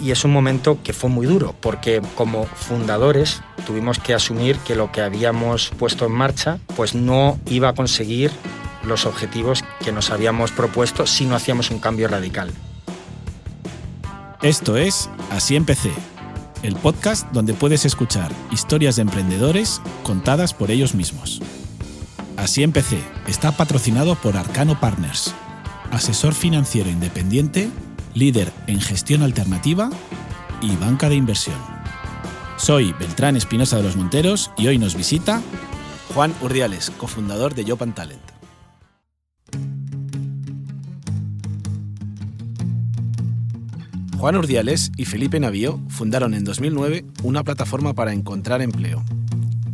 y es un momento que fue muy duro porque como fundadores tuvimos que asumir que lo que habíamos puesto en marcha pues no iba a conseguir los objetivos que nos habíamos propuesto si no hacíamos un cambio radical. Esto es Así empecé, el podcast donde puedes escuchar historias de emprendedores contadas por ellos mismos. Así empecé está patrocinado por Arcano Partners, asesor financiero independiente, líder en gestión alternativa y banca de inversión. Soy Beltrán Espinosa de los Monteros y hoy nos visita Juan Urdiales, cofundador de Jopan Talent. Juan Urdiales y Felipe Navío fundaron en 2009 una plataforma para encontrar empleo.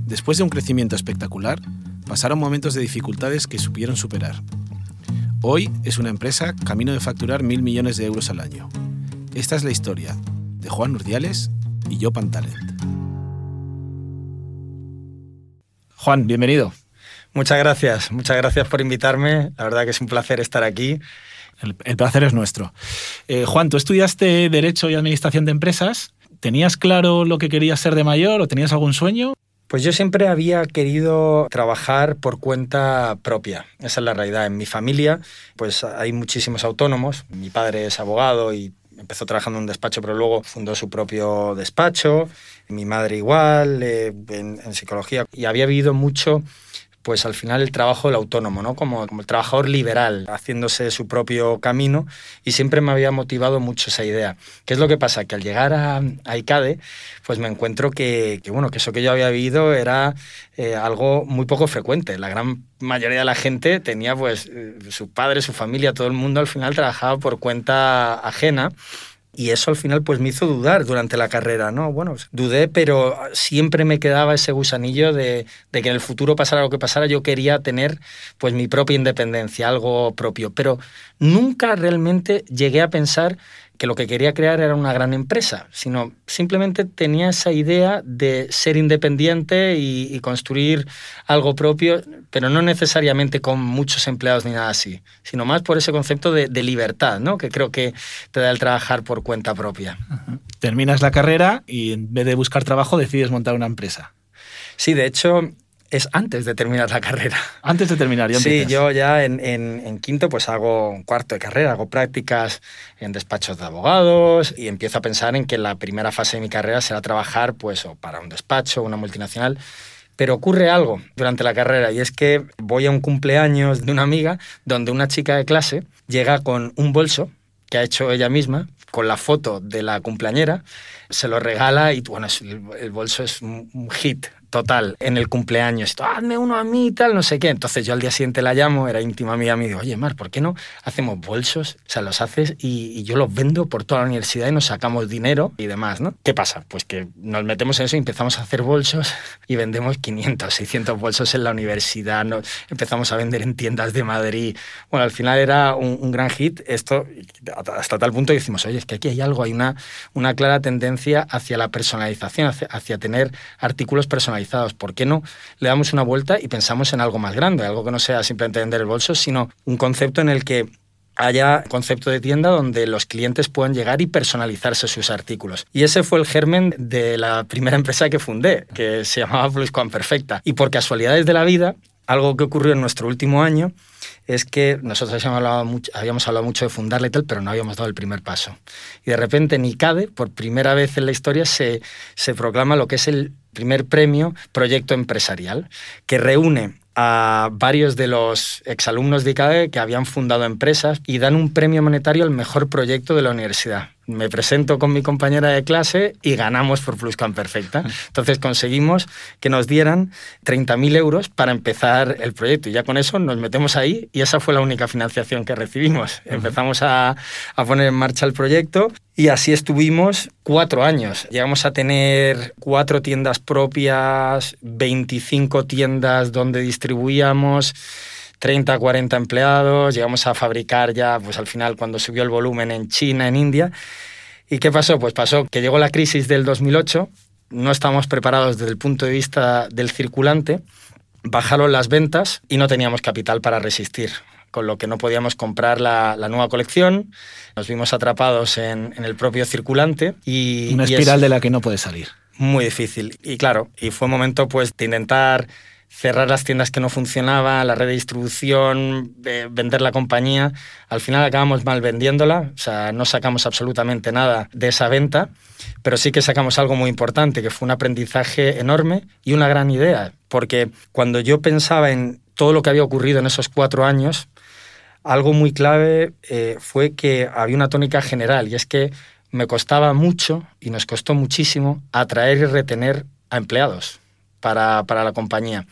Después de un crecimiento espectacular, pasaron momentos de dificultades que supieron superar. Hoy es una empresa camino de facturar mil millones de euros al año. Esta es la historia de Juan Urdiales y yo Talent. Juan, bienvenido. Muchas gracias, muchas gracias por invitarme. La verdad que es un placer estar aquí. El, placer es nuestro. Eh, Juan, tú estudiaste Derecho y Administración de Empresas. ¿Tenías claro lo que querías ser de mayor o tenías algún sueño? Pues yo siempre había querido trabajar por cuenta propia. Esa es la realidad. En mi familia, pues hay muchísimos autónomos. Mi padre es abogado y empezó trabajando en un despacho, pero luego fundó su propio despacho. Mi madre igual, eh, en, en, psicología. Y había vivido mucho pues al final el trabajo del autónomo, ¿no? Como, el trabajador liberal, haciéndose su propio camino, y siempre me había motivado mucho esa idea. ¿Qué es lo que pasa? Que al llegar a, ICADE, pues me encuentro que, bueno, que eso que yo había vivido era eh, algo muy poco frecuente. La gran mayoría de la gente tenía, pues, eh, su padre, su familia, todo el mundo al final trabajaba por cuenta ajena y eso al final pues me hizo dudar durante la carrera, ¿no? Bueno, dudé, pero siempre me quedaba ese gusanillo de, de, que en el futuro pasara lo que pasara, yo quería tener pues mi propia independencia, algo propio, pero nunca realmente llegué a pensar que lo que quería crear era una gran empresa, sino simplemente tenía esa idea de ser independiente y, construir algo propio, pero no necesariamente con muchos empleados ni nada así, sino más por ese concepto de, libertad, ¿no? que creo que te da el trabajar por cuenta propia. Terminas la carrera y en vez de buscar trabajo decides montar una empresa. Sí, de hecho, es antes de terminar la carrera. Antes de terminar, ya Sí, yo ya en, en, quinto pues hago un cuarto de carrera, hago prácticas en despachos de abogados y empiezo a pensar en que la primera fase de mi carrera será trabajar pues o para un despacho, una multinacional. Pero ocurre algo durante la carrera y es que voy a un cumpleaños de una amiga donde una chica de clase llega con un bolso que ha hecho ella misma, con la foto de la cumpleañera, se lo regala y bueno, el bolso es un hit total en el cumpleaños, hazme uno a mí y tal, no sé qué. Entonces yo al día siguiente la llamo, era íntima amiga me digo, oye Mar, ¿por qué no hacemos bolsos? O sea, los haces y, yo los vendo por toda la universidad y nos sacamos dinero y demás, ¿no? ¿Qué pasa? Pues que nos metemos en eso y empezamos a hacer bolsos y vendemos 500, 600 bolsos en la universidad, ¿no? empezamos a vender en tiendas de Madrid. Bueno, al final era un, gran hit. Esto, hasta tal punto decimos, oye, es que aquí hay algo, hay una, una clara tendencia hacia la personalización, hacia, hacia tener artículos personalizados ¿Por qué no le damos una vuelta y pensamos en algo más grande, algo que no sea simplemente vender el bolso, sino un concepto en el que haya concepto de tienda donde los clientes puedan llegar y personalizarse sus artículos. Y ese fue el germen de la primera empresa que fundé, que se llamaba Perfecta. Y por casualidades de la vida, algo que ocurrió en nuestro último año es que nosotros habíamos hablado, mucho, habíamos hablado mucho de fundarla y tal, pero no habíamos dado el primer paso. Y de repente en ICADE, por primera vez en la historia, se, se proclama lo que es el primer premio Proyecto Empresarial, que reúne a varios de los exalumnos de ICADE que habían fundado empresas y dan un premio monetario al mejor proyecto de la universidad me presento con mi compañera de clase y ganamos por Pluscan Perfecta. Entonces conseguimos que nos dieran 30.000 euros para empezar el proyecto y ya con eso nos metemos ahí y esa fue la única financiación que recibimos. Empezamos a, a poner en marcha el proyecto y así estuvimos cuatro años. Llegamos a tener cuatro tiendas propias, 25 tiendas donde distribuíamos 30, 40 empleados, llegamos a fabricar ya, pues al final cuando subió el volumen en China, en India. ¿Y qué pasó? Pues pasó que llegó la crisis del 2008, no estábamos preparados desde el punto de vista del circulante, bajaron las ventas y no teníamos capital para resistir. con lo que no podíamos comprar la, nueva colección. Nos vimos atrapados en, el propio circulante y... Una espiral de la que no puede salir. Muy difícil. Y claro, y fue un momento pues de intentar cerrar las tiendas que no funcionaban, la red de distribución, vender la compañía. Al final acabamos mal vendiéndola, o sea, no sacamos absolutamente nada de esa venta, pero sí que sacamos algo muy importante, que fue un aprendizaje enorme y una gran idea, porque cuando yo pensaba en todo lo que había ocurrido en esos cuatro años, algo muy clave eh, fue que había una tónica general, y es que me costaba mucho, y nos costó muchísimo, atraer y retener a empleados para, para la compañía.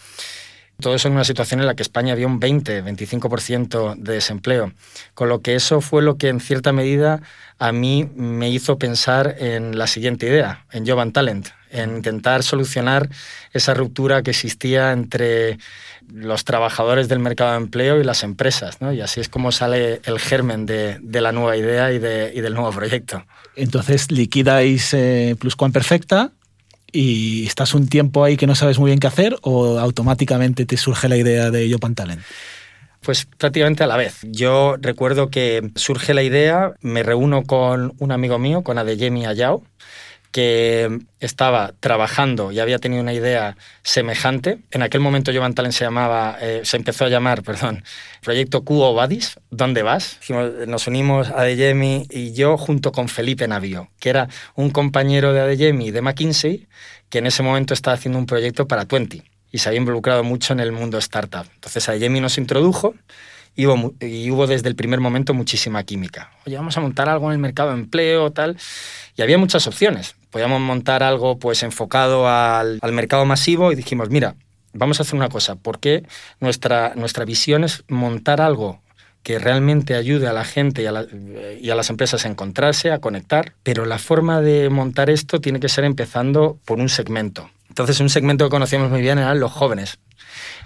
Todo eso en una situación en la que España había un 20-25% de desempleo. Con lo que eso fue lo que en cierta medida a mí me hizo pensar en la siguiente idea, en Jovan Talent, en intentar solucionar esa ruptura que existía entre los trabajadores del mercado de empleo y las empresas. ¿no? Y así es como sale el germen de, de la nueva idea y, de, y, del nuevo proyecto. Entonces liquidáis eh, Perfecta y estás un tiempo ahí que no sabes muy bien qué hacer o automáticamente te surge la idea de Yo Talent? Pues prácticamente a la vez. Yo recuerdo que surge la idea, me reúno con un amigo mío, con Adeyemi Ayao, que estaba trabajando y había tenido una idea semejante. En aquel momento Jovan Talent se llamaba, eh, se empezó a llamar, perdón, Proyecto Cuo Badis, ¿dónde vas? Nos unimos Adeyemi y yo junto con Felipe Navío, que era un compañero de Adeyemi de McKinsey, que en ese momento estaba haciendo un proyecto para Twenty y se había involucrado mucho en el mundo startup. Entonces Adeyemi nos introdujo y y hubo desde el primer momento muchísima química. Oye, vamos a montar algo en el mercado de empleo, tal. Y había muchas opciones podíamos montar algo pues enfocado al, mercado masivo y dijimos, mira, vamos a hacer una cosa, porque nuestra, nuestra visión es montar algo que realmente ayude a la gente y a, y a, las empresas a encontrarse, a conectar, pero la forma de montar esto tiene que ser empezando por un segmento. Entonces, un segmento que conocíamos muy bien eran los jóvenes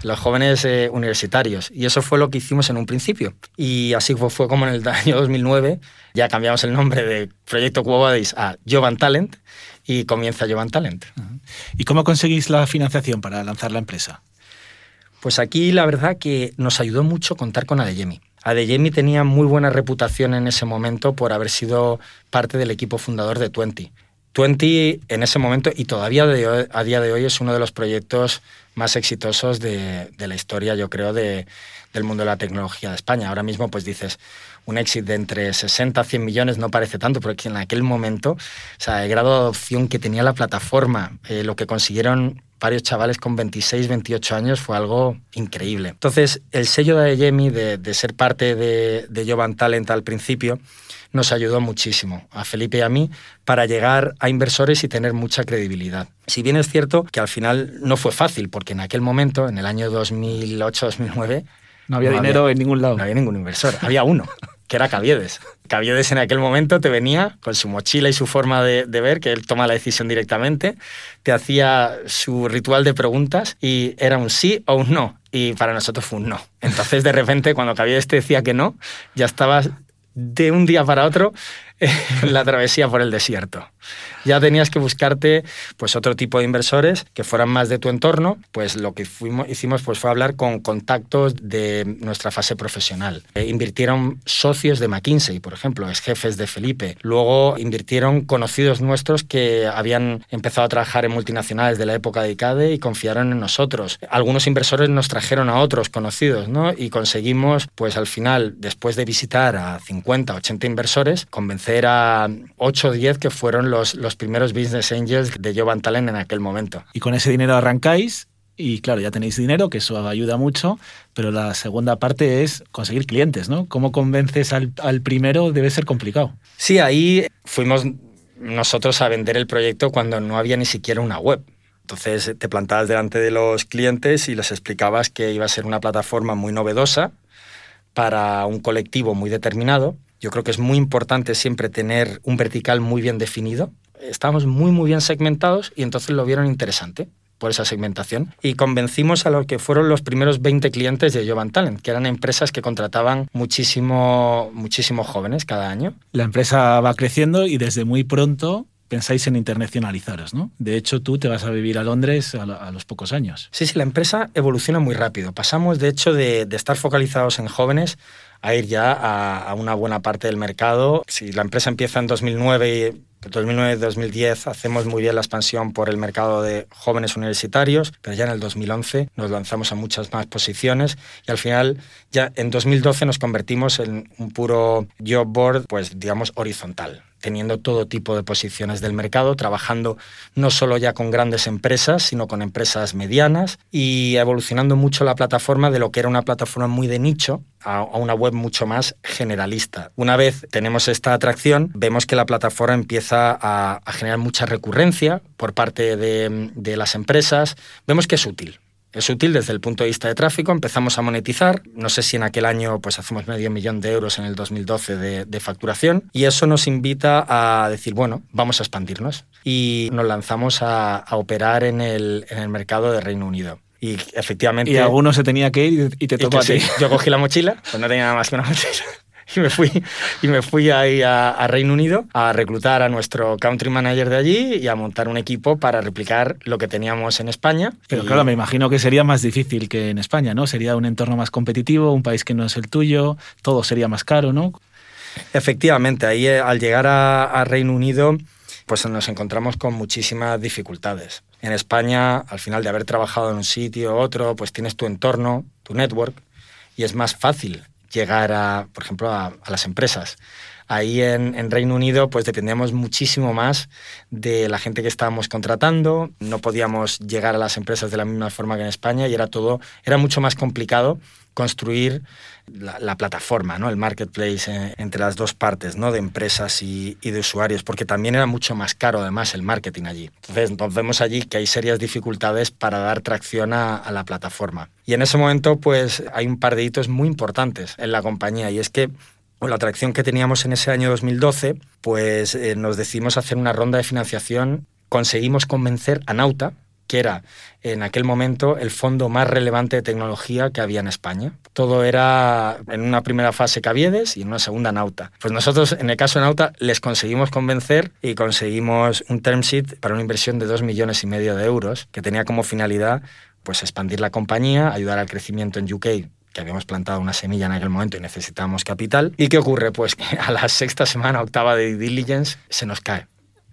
los jóvenes eh, universitarios. Y eso fue lo que hicimos en un principio. Y así fue, fue como en el año 2009 ya cambiamos el nombre de Proyecto Cuobadis a Jovan Talent y comienza Jovan Talent. ¿Y cómo conseguís la financiación para lanzar la empresa? Pues aquí la verdad que nos ayudó mucho contar con Adeyemi. Adeyemi tenía muy buena reputación en ese momento por haber sido parte del equipo fundador de Twenty. Twenty en ese momento y todavía a día de hoy es uno de los proyectos más exitosos de, la historia, yo creo, de, del mundo de la tecnología de España. Ahora mismo, pues dices, un éxito de entre 60 a 100 millones no parece tanto, porque en aquel momento, o sea, el grado de adopción que tenía la plataforma, eh, lo que consiguieron varios chavales con 26, 28 años fue algo increíble. Entonces, el sello de Yemi, de, de ser parte de, de Jovan Talent al principio, nos ayudó muchísimo, a Felipe y a mí, para llegar a inversores y tener mucha credibilidad. Si bien es cierto que al final no fue fácil, porque en aquel momento, en el año 2008-2009, no había dinero en ningún lado. No había ningún inversor, había uno, que era Caviedes. Caviedes en aquel momento te venía con su mochila y su forma de, de, ver, que él toma la decisión directamente, te hacía su ritual de preguntas y era un sí o un no. Y para nosotros fue un no. Entonces, de repente, cuando Caviedes te decía que no, ya estabas de un día para otro la travesía por el desierto. Ya tenías que buscarte pues, otro tipo de inversores que fueran más de tu entorno. Pues lo que fuimos, hicimos pues, fue hablar con contactos de nuestra fase profesional. Eh, invirtieron socios de McKinsey, por ejemplo, ex jefes de Felipe. Luego invirtieron conocidos nuestros que habían empezado a trabajar en multinacionales de la época de ICADE y confiaron en nosotros. Algunos inversores nos trajeron a otros conocidos ¿no? y conseguimos, pues al final, después de visitar a 50, 80 inversores, convencer era 8 o 10 que fueron los, los primeros business angels de Jovan Talent en aquel momento. Y con ese dinero arrancáis y claro, ya tenéis dinero, que eso ayuda mucho, pero la segunda parte es conseguir clientes, ¿no? ¿Cómo convences al, al primero? Debe ser complicado. Sí, ahí fuimos nosotros a vender el proyecto cuando no había ni siquiera una web. Entonces te plantabas delante de los clientes y les explicabas que iba a ser una plataforma muy novedosa para un colectivo muy determinado yo creo que es muy importante siempre tener un vertical muy bien definido. Estábamos muy, muy bien segmentados y entonces lo vieron interesante por esa segmentación y convencimos a los que fueron los primeros 20 clientes de Jovan Talent, que eran empresas que contrataban muchísimo, muchísimos jóvenes cada año. La empresa va creciendo y desde muy pronto pensáis en internacionalizaros, ¿no? De hecho, tú te vas a vivir a Londres a, los pocos años. Sí, sí, la empresa evoluciona muy rápido. Pasamos, de hecho, de, estar focalizados en jóvenes a ir ya a, a, una buena parte del mercado. Si la empresa empieza en 2009 y 2009-2010 hacemos muy bien la expansión por el mercado de jóvenes universitarios, pero ya en el 2011 nos lanzamos a muchas más posiciones y al final ya en 2012 nos convertimos en un puro job board, pues digamos horizontal teniendo todo tipo de posiciones del mercado, trabajando no solo ya con grandes empresas, sino con empresas medianas y evolucionando mucho la plataforma de lo que era una plataforma muy de nicho a, una web mucho más generalista. Una vez tenemos esta atracción, vemos que la plataforma empieza a, generar mucha recurrencia por parte de, de las empresas, vemos que es útil es útil desde el punto de vista de tráfico. Empezamos a monetizar. No sé si en aquel año pues hacemos medio millón de euros en el 2012 de, facturación. Y eso nos invita a decir, bueno, vamos a expandirnos. Y nos lanzamos a, operar en el, en el mercado de Reino Unido. Y efectivamente... Y alguno se tenía que ir y te tocó a ti. Yo cogí la mochila, pues no tenía nada más que una mochila. y me fui, y me fui ahí a, Reino Unido a reclutar a nuestro country manager de allí y a montar un equipo para replicar lo que teníamos en España. Pero claro, me imagino que sería más difícil que en España, ¿no? Sería un entorno más competitivo, un país que no es el tuyo, todo sería más caro, ¿no? Efectivamente, ahí eh, al llegar a, Reino Unido pues nos encontramos con muchísimas dificultades. En España, al final de haber trabajado en un sitio u otro, pues tienes tu entorno, tu network, y es más fácil llegar a, por ejemplo, a, las empresas. Ahí en, Reino Unido pues dependíamos muchísimo más de la gente que estábamos contratando, no podíamos llegar a las empresas de la misma forma que en España y era todo, era mucho más complicado construir la, plataforma, ¿no? el marketplace eh, entre las dos partes, ¿no? de empresas y, de usuarios, porque también era mucho más caro además el marketing allí. Entonces nos vemos allí que hay serias dificultades para dar tracción a, la plataforma. Y en ese momento pues hay un par de hitos muy importantes en la compañía y es que con la atracción que teníamos en ese año 2012, pues eh, nos decidimos hacer una ronda de financiación, conseguimos convencer a Nauta, que era en aquel momento el fondo más relevante de tecnología que había en España. Todo era en una primera fase Caviedes y en una segunda Nauta. Pues nosotros, en el caso de Nauta, les conseguimos convencer y conseguimos un term sheet para una inversión de dos millones y medio de euros, que tenía como finalidad pues expandir la compañía, ayudar al crecimiento en UK que habíamos plantado una semilla en aquel momento y necesitábamos capital. ¿Y qué ocurre? Pues que a la sexta semana, octava de diligence, se nos cae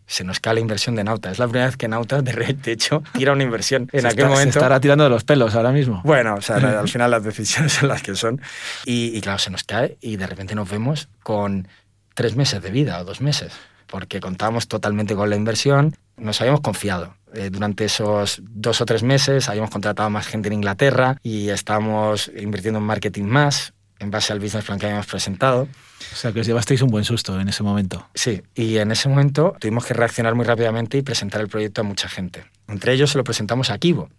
se nos cae la inversión de Nauta. Es la primera vez que Nauta, de hecho, tira una inversión. En aquel momento. Se estará tirando de los pelos ahora mismo. Bueno, o sea, al final las decisiones son las que son. Y, claro, se nos cae y de repente nos vemos con tres meses de vida o dos meses, porque contábamos totalmente con la inversión. Nos habíamos confiado. Eh, durante esos dos o tres meses habíamos contratado más gente en Inglaterra y estábamos invirtiendo en marketing más en base al business plan que habíamos presentado. O sea, que os llevasteis un buen susto en ese momento. Sí, y en ese momento tuvimos que reaccionar muy rápidamente y presentar el proyecto a mucha gente. Entre ellos se lo presentamos a Kibo,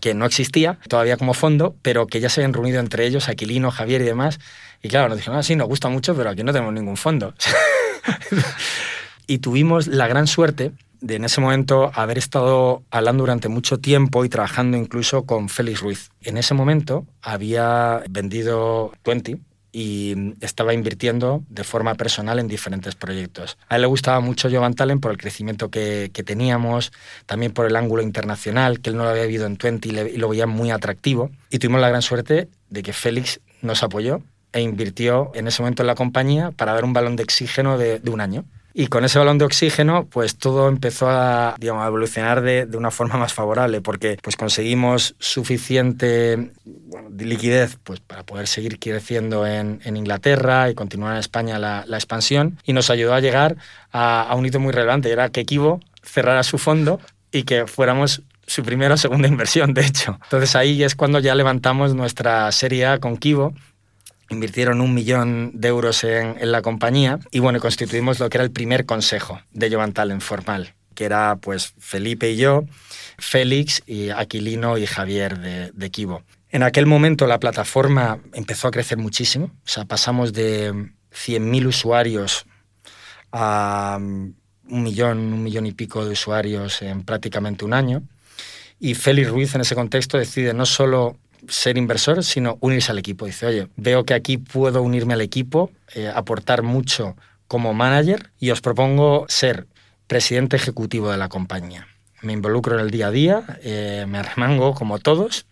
que no existía todavía como fondo, pero que ya se habían reunido entre ellos, Aquilino, Javier y demás. Y claro, nos dijeron, ah, sí, nos gusta mucho, pero aquí no tenemos ningún fondo. y tuvimos la gran suerte de en ese momento haber estado hablando durante mucho tiempo y trabajando incluso con Félix Ruiz. En ese momento había vendido 20 y estaba invirtiendo de forma personal en diferentes proyectos. A él le gustaba mucho Jovan Talent por el crecimiento que, teníamos, también por el ángulo internacional, que él no lo había vivido en 20 y, lo veía muy atractivo. Y tuvimos la gran suerte de que Félix nos apoyó e invirtió en ese momento en la compañía para dar un balón de oxígeno de un año. Y con ese balón de oxígeno, pues todo empezó a, digamos, a evolucionar de, de, una forma más favorable, porque pues conseguimos suficiente liquidez pues, para poder seguir creciendo en, en Inglaterra y continuar en España la, la, expansión, y nos ayudó a llegar a, a un hito muy relevante, era que Equivo cerrara su fondo y que fuéramos su primera o segunda inversión, de hecho. Entonces ahí es cuando ya levantamos nuestra serie A con Kivo, invirtieron un millón de euros en, la compañía y bueno, constituimos lo que era el primer consejo de Jovan Talent formal, que era pues Felipe y yo, Félix y Aquilino y Javier de, de Kibo. En aquel momento la plataforma empezó a crecer muchísimo, o sea, pasamos de 100.000 usuarios a um, un millón, un millón y pico de usuarios en prácticamente un año. Y Félix Ruiz en ese contexto decide no solo ser inversor, sino unirse al equipo. Dice, oye, veo que aquí puedo unirme al equipo, eh, aportar mucho como manager y os propongo ser presidente ejecutivo de la compañía. Me involucro en el día a día, eh, me arremango como todos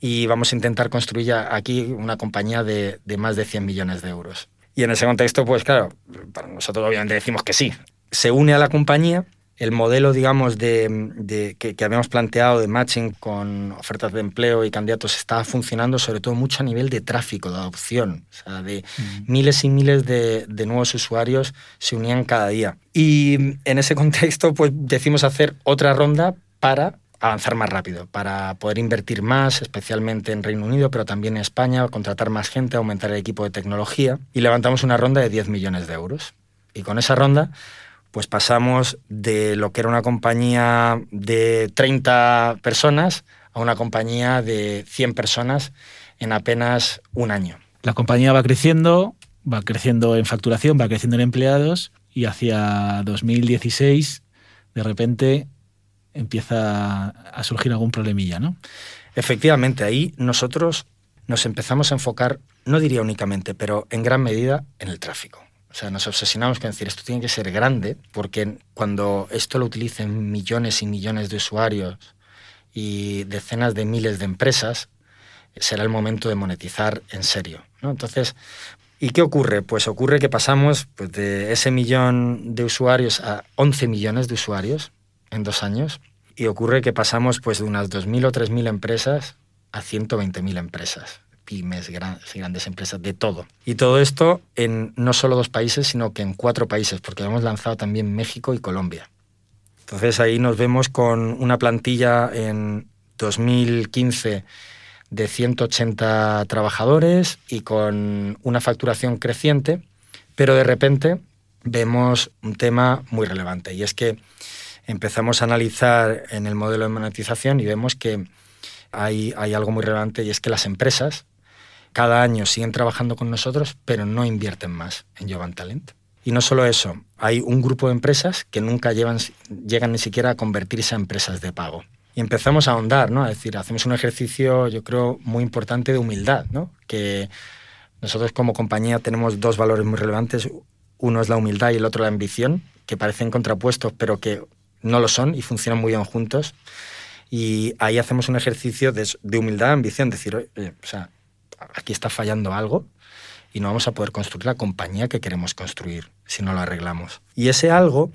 y vamos a intentar construir aquí una compañía de, de más de 100 millones de euros. Y en ese contexto, pues claro, para nosotros obviamente decimos que sí. Se une a la compañía el modelo, digamos, de, que, habíamos planteado de matching con ofertas de empleo y candidatos estaba funcionando sobre todo mucho a nivel de tráfico, de adopción. O sea, de miles y miles de, nuevos usuarios se unían cada día. Y en ese contexto, pues decimos hacer otra ronda para avanzar más rápido, para poder invertir más, especialmente en Reino Unido, pero también en España, contratar más gente, aumentar el equipo de tecnología. Y levantamos una ronda de 10 millones de euros. Y con esa ronda pues pasamos de lo que era una compañía de 30 personas a una compañía de 100 personas en apenas un año. La compañía va creciendo, va creciendo en facturación, va creciendo en empleados y hacia 2016 de repente empieza a surgir algún problemilla, ¿no? Efectivamente, ahí nosotros nos empezamos a enfocar, no diría únicamente, pero en gran medida en el tráfico. O sea, nos obsesionamos con decir esto tiene que ser grande, porque cuando esto lo utilicen millones y millones de usuarios y decenas de miles de empresas, será el momento de monetizar en serio. ¿no? Entonces, ¿y qué ocurre? Pues ocurre que pasamos pues, de ese millón de usuarios a 11 millones de usuarios en dos años. Y ocurre que pasamos pues, de unas 2.000 o 3.000 empresas a 120.000 empresas pymes, grandes, grandes empresas, de todo. Y todo esto en no solo dos países, sino que en cuatro países, porque hemos lanzado también México y Colombia. Entonces ahí nos vemos con una plantilla en 2015 de 180 trabajadores y con una facturación creciente, pero de repente vemos un tema muy relevante y es que empezamos a analizar en el modelo de monetización y vemos que hay, hay algo muy relevante y es que las empresas cada año siguen trabajando con nosotros, pero no invierten más en Jovan Talent. Y no solo eso, hay un grupo de empresas que nunca llegan ni siquiera a convertirse a empresas de pago. Y empezamos a ahondar, ¿no? Es decir, hacemos un ejercicio, yo creo, muy importante de humildad, ¿no? Que nosotros como compañía tenemos dos valores muy relevantes. Uno es la humildad y el otro la ambición, que parecen contrapuestos, pero que no lo son y funcionan muy bien juntos. Y ahí hacemos un ejercicio de, de humildad, ambición, decir, o sea, aquí está fallando algo y no vamos a poder construir la compañía que queremos construir si no lo arreglamos. Y ese algo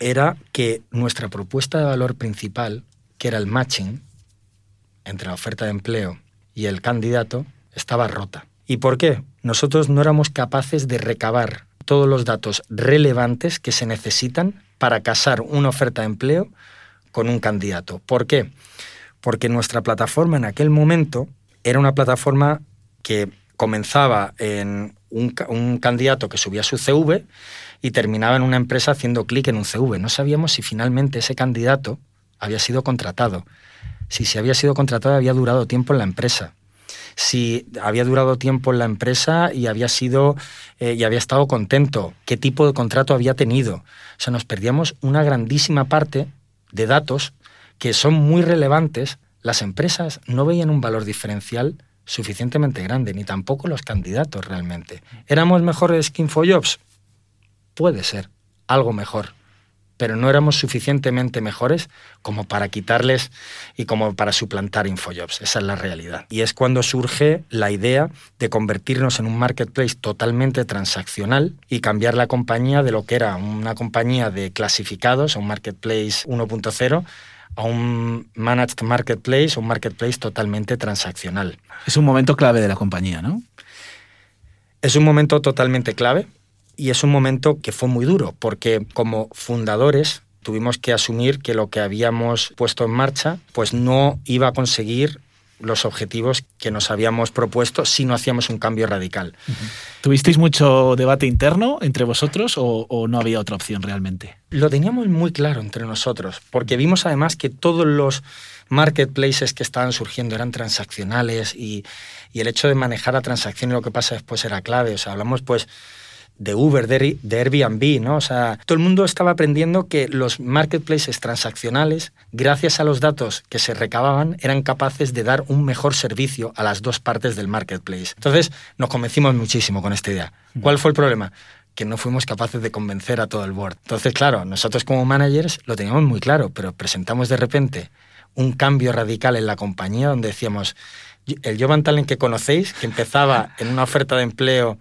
era que nuestra propuesta de valor principal, que era el matching entre la oferta de empleo y el candidato, estaba rota. ¿Y por qué? Nosotros no éramos capaces de recabar todos los datos relevantes que se necesitan para casar una oferta de empleo con un candidato. ¿Por qué? Porque nuestra plataforma en aquel momento era una plataforma que comenzaba en un, candidato que subía su CV y terminaba en una empresa haciendo clic en un CV. No sabíamos si finalmente ese candidato había sido contratado. Si se había sido contratado había durado tiempo en la empresa. Si había durado tiempo en la empresa y había sido eh, y había estado contento, qué tipo de contrato había tenido. O sea, nos perdíamos una grandísima parte de datos que son muy relevantes las empresas no veían un valor diferencial suficientemente grande, ni tampoco los candidatos realmente. ¿Éramos mejores que InfoJobs? Puede ser, algo mejor, pero no éramos suficientemente mejores como para quitarles y como para suplantar InfoJobs. Esa es la realidad. Y es cuando surge la idea de convertirnos en un marketplace totalmente transaccional y cambiar la compañía de lo que era una compañía de clasificados, un marketplace 1.0, a un managed marketplace, un marketplace totalmente transaccional. Es un momento clave de la compañía, ¿no? Es un momento totalmente clave y es un momento que fue muy duro porque como fundadores tuvimos que asumir que lo que habíamos puesto en marcha pues no iba a conseguir los objetivos que nos habíamos propuesto si no hacíamos un cambio radical. ¿Tuvisteis mucho debate interno entre vosotros o, no había otra opción realmente? Lo teníamos muy claro entre nosotros, porque vimos además que todos los marketplaces que estaban surgiendo eran transaccionales y, y el hecho de manejar la transacción y lo que pasa después era clave. O sea, hablamos pues de Uber, de, Airbnb, ¿no? O sea, todo el mundo estaba aprendiendo que los marketplaces transaccionales, gracias a los datos que se recababan, eran capaces de dar un mejor servicio a las dos partes del marketplace. Entonces, nos convencimos muchísimo con esta idea. ¿Cuál fue el problema? que no fuimos capaces de convencer a todo el board. Entonces, claro, nosotros como managers lo teníamos muy claro, pero presentamos de repente un cambio radical en la compañía donde decíamos, el Jovan Talent que conocéis, que empezaba en una oferta de empleo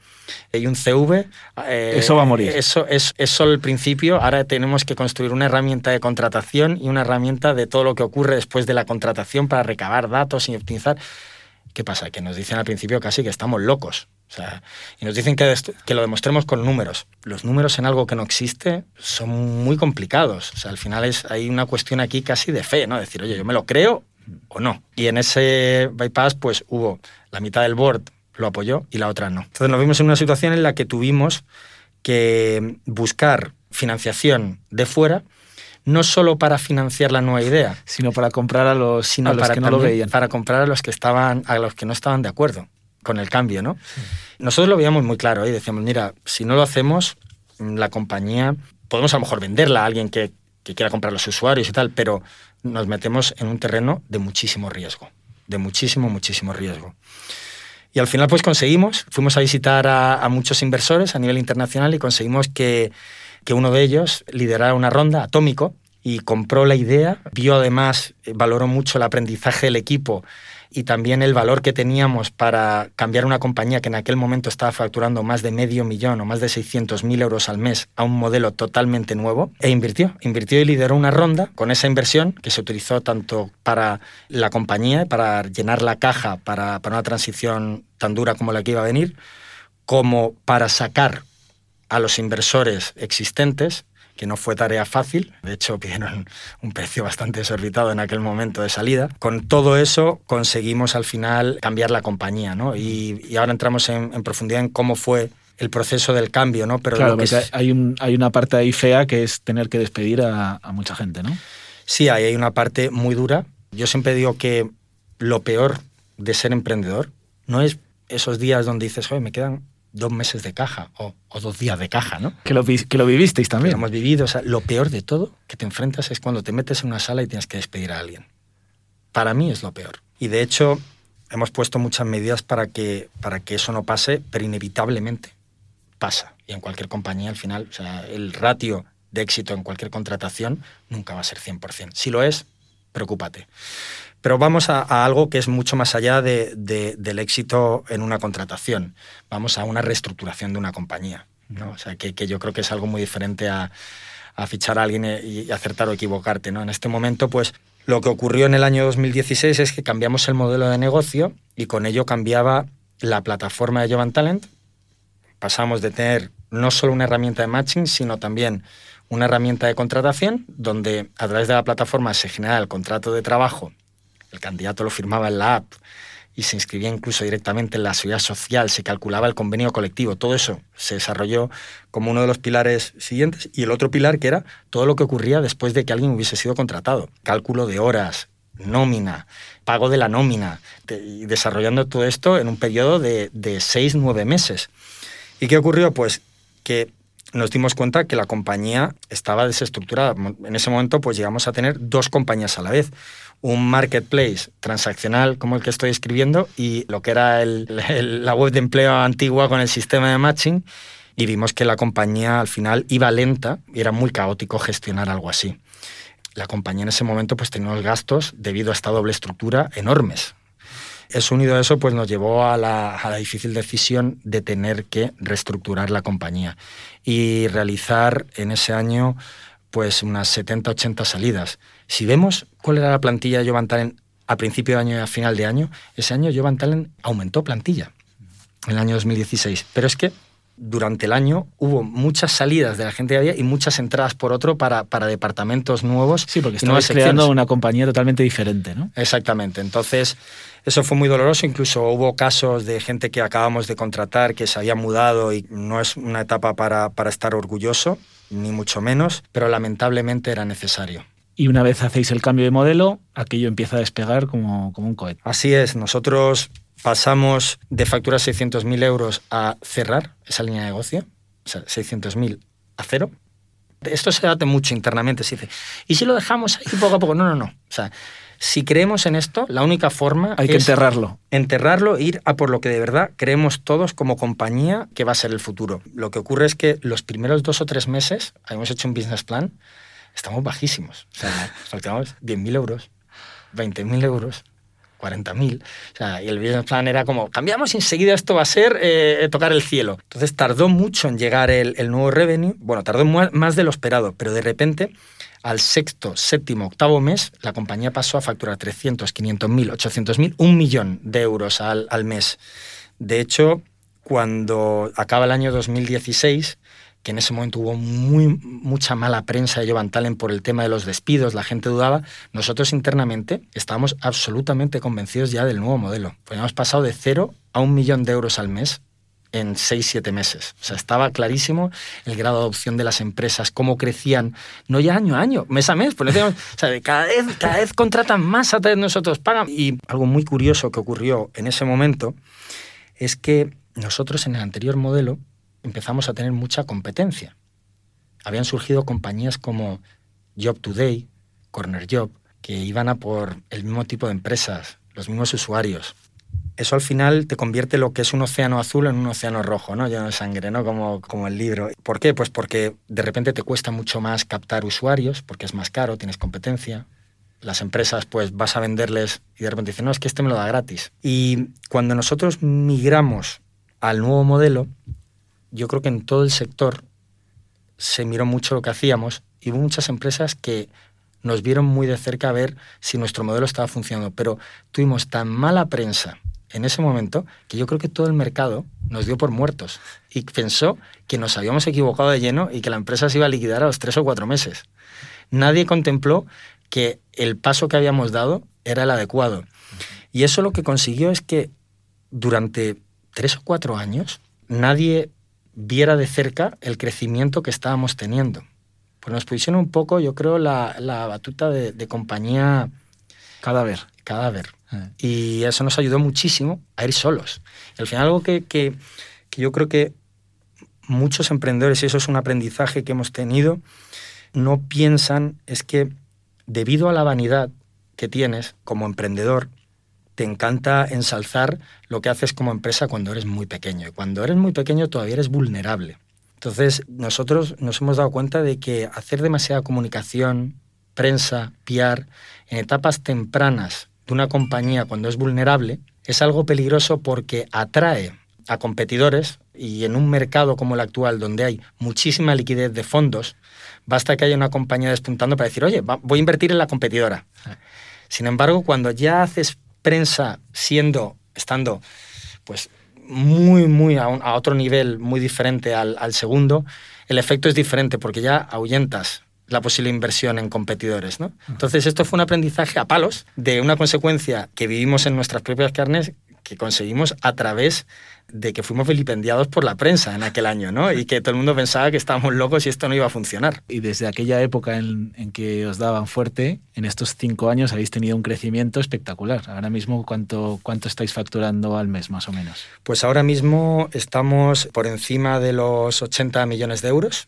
y un CV. Eh, eso va a morir. Eso es, es, solo el principio. Ahora tenemos que construir una herramienta de contratación y una herramienta de todo lo que ocurre después de la contratación para recabar datos y optimizar. ¿Qué pasa? Que nos dicen al principio casi que estamos locos. O sea, y nos dicen que, que lo demostremos con números. Los números en algo que no existe son muy complicados. O sea, al final es, hay una cuestión aquí casi de fe, ¿no? Decir, oye, yo me lo creo o no. Y en ese bypass, pues hubo la mitad del board lo apoyó y la otra no. Entonces nos vimos en una situación en la que tuvimos que buscar financiación de fuera, no solo para financiar la nueva idea, sino para comprar a los, sino para que no lo veían, para comprar a los que estaban a los que no estaban de acuerdo con el cambio, ¿no? Nosotros lo veíamos muy claro y decíamos, mira, si no lo hacemos, la compañía podemos a lo mejor venderla a alguien que, que quiera comprar los usuarios y tal, pero nos metemos en un terreno de muchísimo riesgo, de muchísimo, muchísimo riesgo. Y al final pues conseguimos, fuimos a visitar a, muchos inversores a nivel internacional y conseguimos que, que uno de ellos liderara una ronda, Atómico, y compró la idea, vio además, eh, valoró mucho el aprendizaje del equipo y también el valor que teníamos para cambiar una compañía que en aquel momento estaba facturando más de medio millón o más de 600.000 euros al mes a un modelo totalmente nuevo e invirtió. Invirtió y lideró una ronda con esa inversión que se utilizó tanto para la compañía, para llenar la caja para, para una transición tan dura como la que iba a venir, como para sacar a los inversores existentes que no fue tarea fácil. De hecho, pidieron un precio bastante desorbitado en aquel momento de salida. Con todo eso conseguimos al final cambiar la compañía, ¿no? Y, ahora entramos en, profundidad en cómo fue el proceso del cambio, ¿no? Pero claro, hay, un, hay una parte ahí fea que es tener que despedir a, mucha gente, ¿no? Sí, hay, hay una parte muy dura. Yo siempre digo que lo peor de ser emprendedor no es esos días donde dices, oye, me quedan dos meses de caja o, dos días de caja, ¿no? Que lo, que lo vivisteis también. lo hemos vivido. O sea, lo peor de todo que te enfrentas es cuando te metes en una sala y tienes que despedir a alguien. Para mí es lo peor. Y de hecho, hemos puesto muchas medidas para que, para que eso no pase, pero inevitablemente pasa. Y en cualquier compañía, al final, o sea, el ratio de éxito en cualquier contratación nunca va a ser 100%. Si lo es, preocúpate. Pero vamos a, algo que es mucho más allá del éxito en una contratación. Vamos a una reestructuración de una compañía. ¿no? O sea, que, yo creo que es algo muy diferente a, fichar a alguien y acertar o equivocarte. ¿no? En este momento, pues lo que ocurrió en el año 2016 es que cambiamos el modelo de negocio y con ello cambiaba la plataforma de Jovan Talent. Pasamos de tener no solo una herramienta de matching, sino también una herramienta de contratación, donde a través de la plataforma se genera el contrato de trabajo el candidato lo firmaba en la app y se inscribía incluso directamente en la seguridad social, se calculaba el convenio colectivo, todo eso se desarrolló como uno de los pilares siguientes y el otro pilar que era todo lo que ocurría después de que alguien hubiese sido contratado, cálculo de horas, nómina, pago de la nómina, desarrollando todo esto en un periodo de, de seis, nueve meses. ¿Y qué ocurrió? Pues que nos dimos cuenta que la compañía estaba desestructurada. En ese momento, pues llegamos a tener dos compañías a la vez un marketplace transaccional como el que estoy escribiendo y lo que era la web de empleo antigua con el sistema de matching y vimos que la compañía al final iba lenta y era muy caótico gestionar algo así. La compañía en ese momento pues tenía unos gastos debido a esta doble estructura enormes. Eso unido a eso pues nos llevó a la, a la difícil decisión de tener que reestructurar la compañía y realizar en ese año pues unas 70, 80 salidas. Si vemos cuál era la plantilla de Jovan Talent a principio de año y a final de año, ese año Jovan Talent aumentó plantilla en el año 2016. Pero es que durante el año hubo muchas salidas de la gente que había y muchas entradas por otro para, para departamentos nuevos. Sí, porque estabas creando una compañía totalmente diferente, ¿no? Exactamente. Entonces, eso fue muy doloroso. Incluso hubo casos de gente que acabamos de contratar que se había mudado y no es una etapa para, para estar orgulloso ni mucho menos, pero lamentablemente era necesario. Y una vez hacéis el cambio de modelo, aquello empieza a despegar como, como un cohete. Así es, nosotros pasamos de facturar 600.000 euros a cerrar esa línea de negocio, o sea, 600.000 a cero. Esto se debate mucho internamente, se dice, ¿y si lo dejamos ahí poco a poco? No, no, no. O sea, si creemos en esto, la única forma Hay que enterrarlo. Enterrarlo e ir a por lo que de verdad creemos todos como compañía que va a ser el futuro. Lo que ocurre es que los primeros dos o tres meses, hemos hecho un business plan, estamos bajísimos. O sea, faltamos 10.000 euros, 20.000 euros. 40.000. O sea, y el business plan era como, cambiamos y enseguida esto va a ser eh, tocar el cielo. Entonces tardó mucho en llegar el, el nuevo revenue. Bueno, tardó más de lo esperado, pero de repente al sexto, séptimo, octavo mes, la compañía pasó a facturar 300, 500 mil, 800 mil, un millón de euros al, al mes. De hecho, cuando acaba el año 2016, que en ese momento hubo muy, mucha mala prensa de Jovan Talent por el tema de los despidos, la gente dudaba, nosotros internamente estábamos absolutamente convencidos ya del nuevo modelo. Pues hemos pasado de cero a un millón de euros al mes en seis, siete meses. O sea, estaba clarísimo el grado de adopción de las empresas, cómo crecían, no ya año a año, mes a mes. Pues cada, vez, cada vez contratan más a través de nosotros, pagan. Y algo muy curioso que ocurrió en ese momento es que nosotros en el anterior modelo empezamos a tener mucha competencia. Habían surgido compañías como Job Today, Corner Job, que iban a por el mismo tipo de empresas, los mismos usuarios eso al final te convierte lo que es un océano azul en un océano rojo, ¿no? Lleno de sangre, ¿no? Como, como el libro. ¿Por qué? Pues porque de repente te cuesta mucho más captar usuarios, porque es más caro, tienes competencia. Las empresas, pues vas a venderles y de repente dicen, no, es que este me lo da gratis. Y cuando nosotros migramos al nuevo modelo, yo creo que en todo el sector se miró mucho lo que hacíamos y hubo muchas empresas que nos vieron muy de cerca a ver si nuestro modelo estaba funcionando, pero tuvimos tan mala prensa en ese momento que yo creo que todo el mercado nos dio por muertos y pensó que nos habíamos equivocado de lleno y que la empresa se iba a liquidar a los tres o cuatro meses. Nadie contempló que el paso que habíamos dado era el adecuado. Y eso lo que consiguió es que durante tres o cuatro años nadie viera de cerca el crecimiento que estábamos teniendo. Pues nos pusieron un poco, yo creo, la, batuta de, de compañía... Cadáver. Cadáver. Eh. Y eso nos ayudó muchísimo a ir solos. Y al final algo que, que, yo creo que muchos emprendedores, y eso es un aprendizaje que hemos tenido, no piensan es que debido a la vanidad que tienes como emprendedor, te encanta ensalzar lo que haces como empresa cuando eres muy pequeño. Y cuando eres muy pequeño todavía eres vulnerable. Entonces, nosotros nos hemos dado cuenta de que hacer demasiada comunicación, prensa, PR, en etapas tempranas de una compañía cuando es vulnerable es algo peligroso porque atrae a competidores y en un mercado como el actual donde hay muchísima liquidez de fondos, basta que haya una compañía despuntando para decir, oye, voy a invertir en la competidora. Sin embargo, cuando ya haces prensa siendo, estando, pues muy, muy a, otro nivel muy diferente al, al segundo, el efecto es diferente porque ya ahuyentas la posible inversión en competidores. ¿no? Entonces, esto fue un aprendizaje a palos de una consecuencia que vivimos en nuestras propias carnes que conseguimos a través de que fuimos vilipendiados por la prensa en aquel año, ¿no? Y que todo el mundo pensaba que estábamos locos y esto no iba a funcionar. Y desde aquella época en, que os daban fuerte, en estos cinco años habéis tenido un crecimiento espectacular. Ahora mismo, ¿cuánto, ¿cuánto estáis facturando al mes, más o menos? Pues ahora mismo estamos por encima de los 80 millones de euros.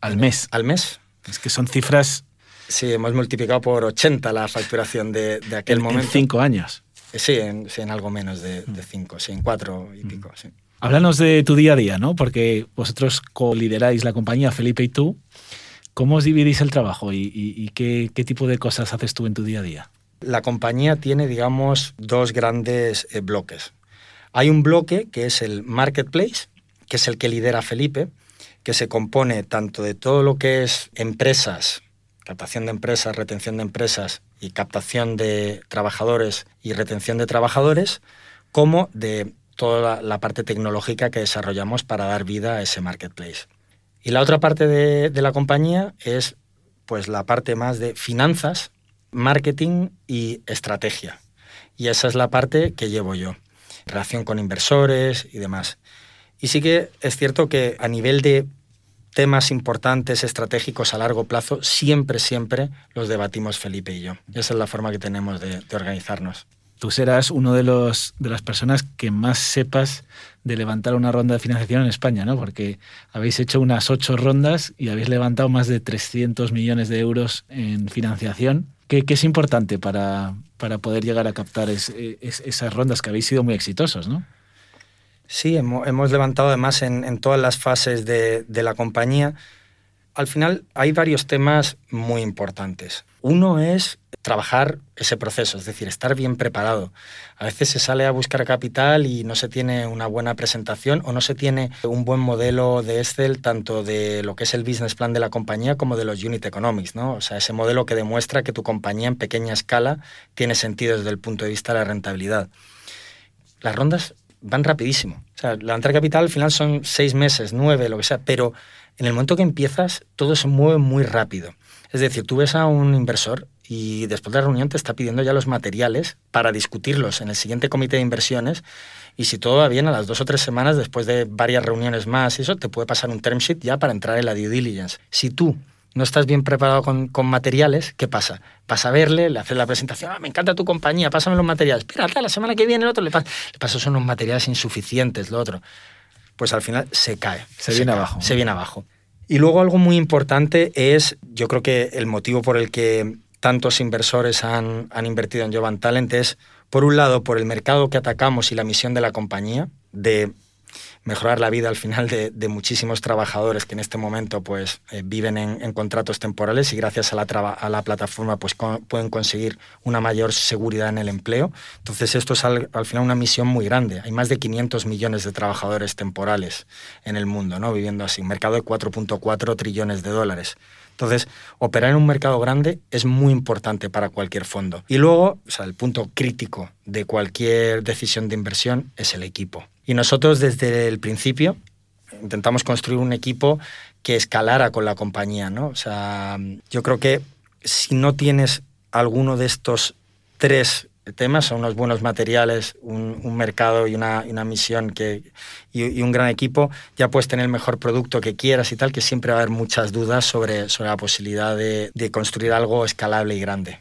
¿Al mes? Al mes. Es que son cifras... Sí, hemos multiplicado por 80 la facturación de, de aquel momento. En cinco años. Sí, en, en algo menos de, de, cinco, sí, en cuatro y pico, sí. Háblanos de tu día a día, ¿no? Porque vosotros co-lideráis la compañía, Felipe y tú. ¿Cómo os dividís el trabajo y, y, qué, qué, tipo de cosas haces tú en tu día a día? La compañía tiene, digamos, dos grandes eh, bloques. Hay un bloque que es el marketplace, que es el que lidera Felipe, que se compone tanto de todo lo que es empresas, captación de empresas, retención de empresas y captación de trabajadores y retención de trabajadores, como de toda la, parte tecnológica que desarrollamos para dar vida a ese marketplace. Y la otra parte de, de, la compañía es pues la parte más de finanzas, marketing y estrategia. Y esa es la parte que llevo yo, relación con inversores y demás. Y sí que es cierto que a nivel de temas importantes, estratégicos a largo plazo, siempre, siempre los debatimos Felipe y yo. esa es la forma que tenemos de, organizarnos. Tú serás uno de, de las personas que más sepas de levantar una ronda de financiación en España, ¿no? Porque habéis hecho unas ocho rondas y habéis levantado más de 300 millones de euros en financiación ¿Qué, es importante para, para, poder llegar a captar esas rondas que habéis sido muy exitosos, no? Sí, hemos, levantado además en, todas las fases de, de la compañía. Al final hay varios temas muy importantes. Uno es trabajar ese proceso, es decir, estar bien preparado. A veces se sale a buscar capital y no se tiene una buena presentación o no se tiene un buen modelo de Excel tanto de lo que es el business plan de la compañía como de los unit economics, ¿no? O sea, ese modelo que demuestra que tu compañía en pequeña escala tiene sentido desde el punto de vista de la rentabilidad. Las rondas van rapidísimo. O sea, levantar capital al final son seis meses, nueve, lo que sea, pero en el momento que empiezas todo se mueve muy rápido. Es decir, tú ves a un inversor y después de la reunión te está pidiendo ya los materiales para discutirlos en el siguiente comité de inversiones y si todo va bien, a las dos o tres semanas, después de varias reuniones más y eso, te puede pasar un term sheet ya para entrar en la due diligence. Si tú no estás bien preparado con, materiales, ¿qué pasa? Vas a verle, le haces la presentación, ah, me encanta tu compañía, pásame los materiales. Espérate, la semana que viene el otro le, pasa, le pasas unos materiales insuficientes, lo otro. Pues al final se cae. Se, viene abajo. Se viene abajo. Y luego algo muy importante es, yo creo que el motivo por el que tantos inversores han, han invertido en Jovan Talent es, por un lado, por el mercado que atacamos y la misión de la compañía, de mejorar la vida al final de, muchísimos trabajadores que en este momento pues, eh, viven en, contratos temporales y gracias a la, plataforma pues, pueden conseguir una mayor seguridad en el empleo. Entonces esto es al, final una misión muy grande. Hay más de 500 millones de trabajadores temporales en el mundo, ¿no? viviendo así, un mercado de 4.4 trillones de dólares. Entonces, operar en un mercado grande es muy importante para cualquier fondo. Y luego, el punto crítico de cualquier decisión de inversión es el equipo. Y nosotros desde el principio intentamos construir un equipo que escalara con la compañía, ¿no? O sea, yo creo que si no tienes alguno de estos tres temas, son unos buenos materiales, un, mercado y una, misión que, y, un gran equipo, ya puedes tener el mejor producto que quieras y tal, que siempre va a haber muchas dudas sobre, sobre la posibilidad de, construir algo escalable y grande.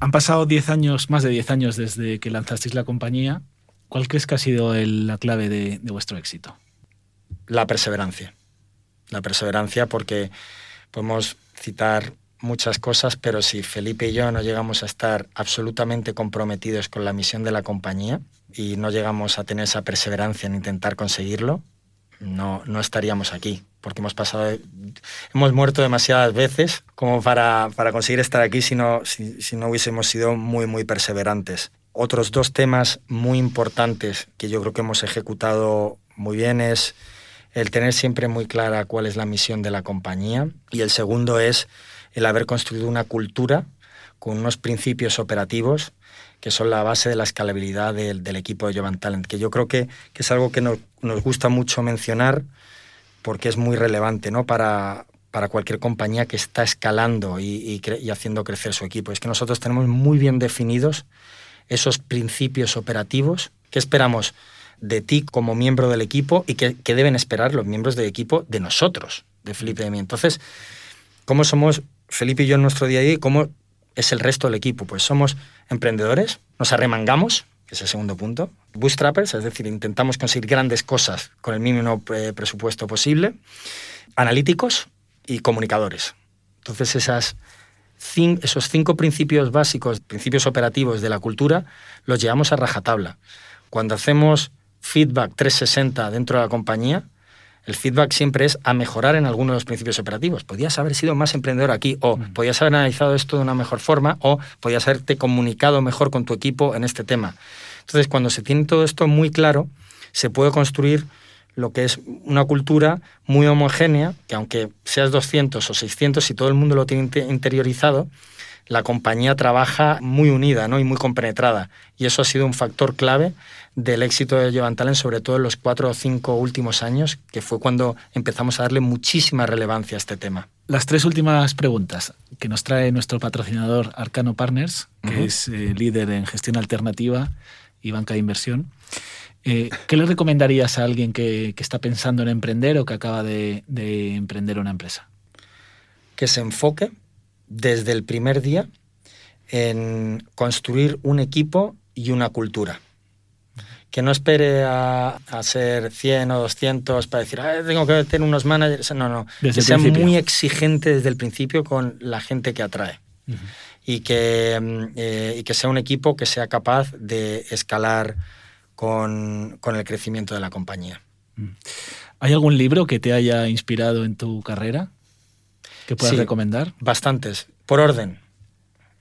Han pasado 10 años, más de 10 años desde que lanzasteis la compañía. ¿Cuál crees que ha sido la clave de, de vuestro éxito? La perseverancia. La perseverancia porque podemos citar muchas cosas, pero si Felipe y yo no llegamos a estar absolutamente comprometidos con la misión de la compañía y no llegamos a tener esa perseverancia en intentar conseguirlo, no, no estaríamos aquí, porque hemos pasado, hemos muerto demasiadas veces como para, para conseguir estar aquí si no, si, si no hubiésemos sido muy, muy perseverantes. Otros dos temas muy importantes que yo creo que hemos ejecutado muy bien es el tener siempre muy clara cuál es la misión de la compañía y el segundo es el haber construido una cultura con unos principios operativos que son la base de la escalabilidad del, equipo de Jovan Talent, que yo creo que, es algo que nos, gusta mucho mencionar porque es muy relevante ¿no? para, para cualquier compañía que está escalando y, haciendo crecer su equipo. Es que nosotros tenemos muy bien definidos esos principios operativos que esperamos de ti como miembro del equipo y que deben esperar los miembros del equipo de nosotros, de Felipe y de mí. Entonces, ¿cómo somos Felipe y yo en nuestro día a día, ¿cómo es el resto del equipo? Pues somos emprendedores, nos arremangamos, que es el segundo punto, bootstrappers, es decir, intentamos conseguir grandes cosas con el mínimo presupuesto posible, analíticos y comunicadores. Entonces esas esos cinco principios básicos, principios operativos de la cultura, los llevamos a rajatabla. Cuando hacemos feedback 360 dentro de la compañía, el feedback siempre es a mejorar en alguno de los principios operativos. Podías haber sido más emprendedor aquí, o mm. podías haber analizado esto de una mejor forma, o podías haberte comunicado mejor con tu equipo en este tema. Entonces, cuando se tiene todo esto muy claro, se puede construir lo que es una cultura muy homogénea, que aunque seas 200 o 600, si todo el mundo lo tiene interiorizado, la compañía trabaja muy unida ¿no? y muy compenetrada. Y eso ha sido un factor clave del éxito de Jovan Talent, sobre todo en los cuatro o cinco últimos años, que fue cuando empezamos a darle muchísima relevancia a este tema. Las tres últimas preguntas que nos trae nuestro patrocinador Arcano Partners, que es eh, líder en gestión alternativa y banca de inversión. Eh, ¿Qué le recomendarías a alguien que, está pensando en emprender o que acaba de emprender una empresa? Que se enfoque desde el primer día en construir un equipo y una cultura. Que no espere a, ser 100 o 200 para decir, tengo que tener unos managers. No, no. que sea muy exigente desde el principio con la gente que atrae. y que, mm, eh, y que sea un equipo que sea capaz de escalar con, con el crecimiento de la compañía. Mm. ¿Hay algún libro que te haya inspirado en tu carrera que puedas Sí. recomendar? Bastantes. Por orden.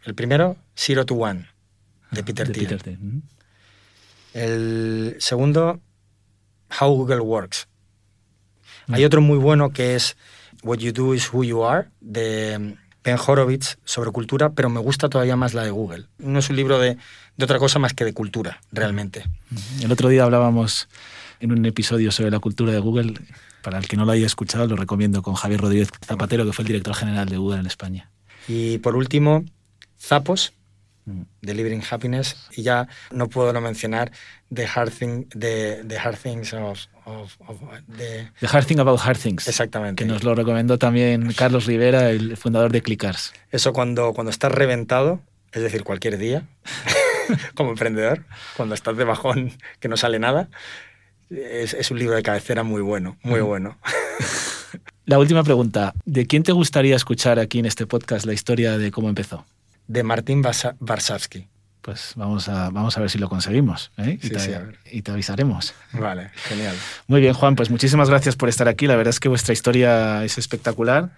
El primero, Zero to One, de Peter Ah, De Thiel. Peter Thiel. Mm. El segundo, How Google Works. Mm. Hay otro muy bueno que es What You Do is Who You Are, de Ben Horowitz, sobre cultura, pero me gusta todavía más la de Google. No es un libro de, de otra cosa más que de cultura, realmente. El otro día hablábamos en un episodio sobre la cultura de Google. Para el que no lo haya escuchado, lo recomiendo con Javier Rodríguez Zapatero, que fue el director general de Google en España. Y por último, Zapos. Delivering Happiness. Y ya no puedo no mencionar The Hard, Thing, the, the hard Things of... of- of- de- The Hard Thing About Hard Things. Exactamente. Que nos lo recomendó también Carlos Rivera, el fundador de Clickars. Eso cuando, cuando estás reventado, es decir, cualquier día, como emprendedor, cuando estás de bajón que no sale nada, es, es un libro de cabecera muy bueno, muy Mm. bueno. La última pregunta. ¿De quién te gustaría escuchar aquí en este podcast la historia de cómo empezó? De Martín Varsavsky. Pues vamos a, vamos a ver si lo conseguimos ¿eh? y, Sí, te, sí, a ver. y te avisaremos. Vale, genial. Muy bien, Juan, pues muchísimas gracias por estar aquí. La verdad es que vuestra historia es espectacular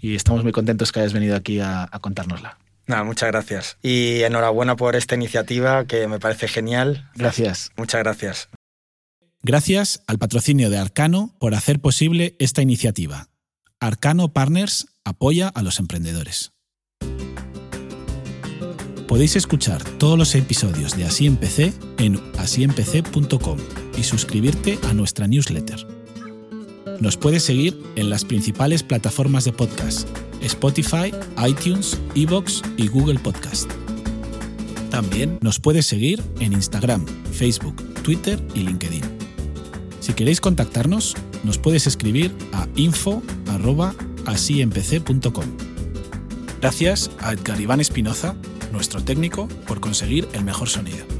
y estamos muy contentos que hayas venido aquí a, a contárnosla. Nada, muchas gracias. Y enhorabuena por esta iniciativa que me parece genial. Gracias. Muchas gracias. Gracias al patrocinio de Arcano por hacer posible esta iniciativa. Arcano Partners apoya a los emprendedores. Podéis escuchar todos los episodios de Así Empecé en asiempecé.com y suscribirte a nuestra newsletter. Nos puedes seguir en las principales plataformas de podcast: Spotify, iTunes, Evox y Google Podcast. También nos puedes seguir en Instagram, Facebook, Twitter y LinkedIn. Si queréis contactarnos, nos puedes escribir a info@asiempecé.com. Gracias a Edgar Iván Espinoza, nuestro técnico, por conseguir el mejor sonido.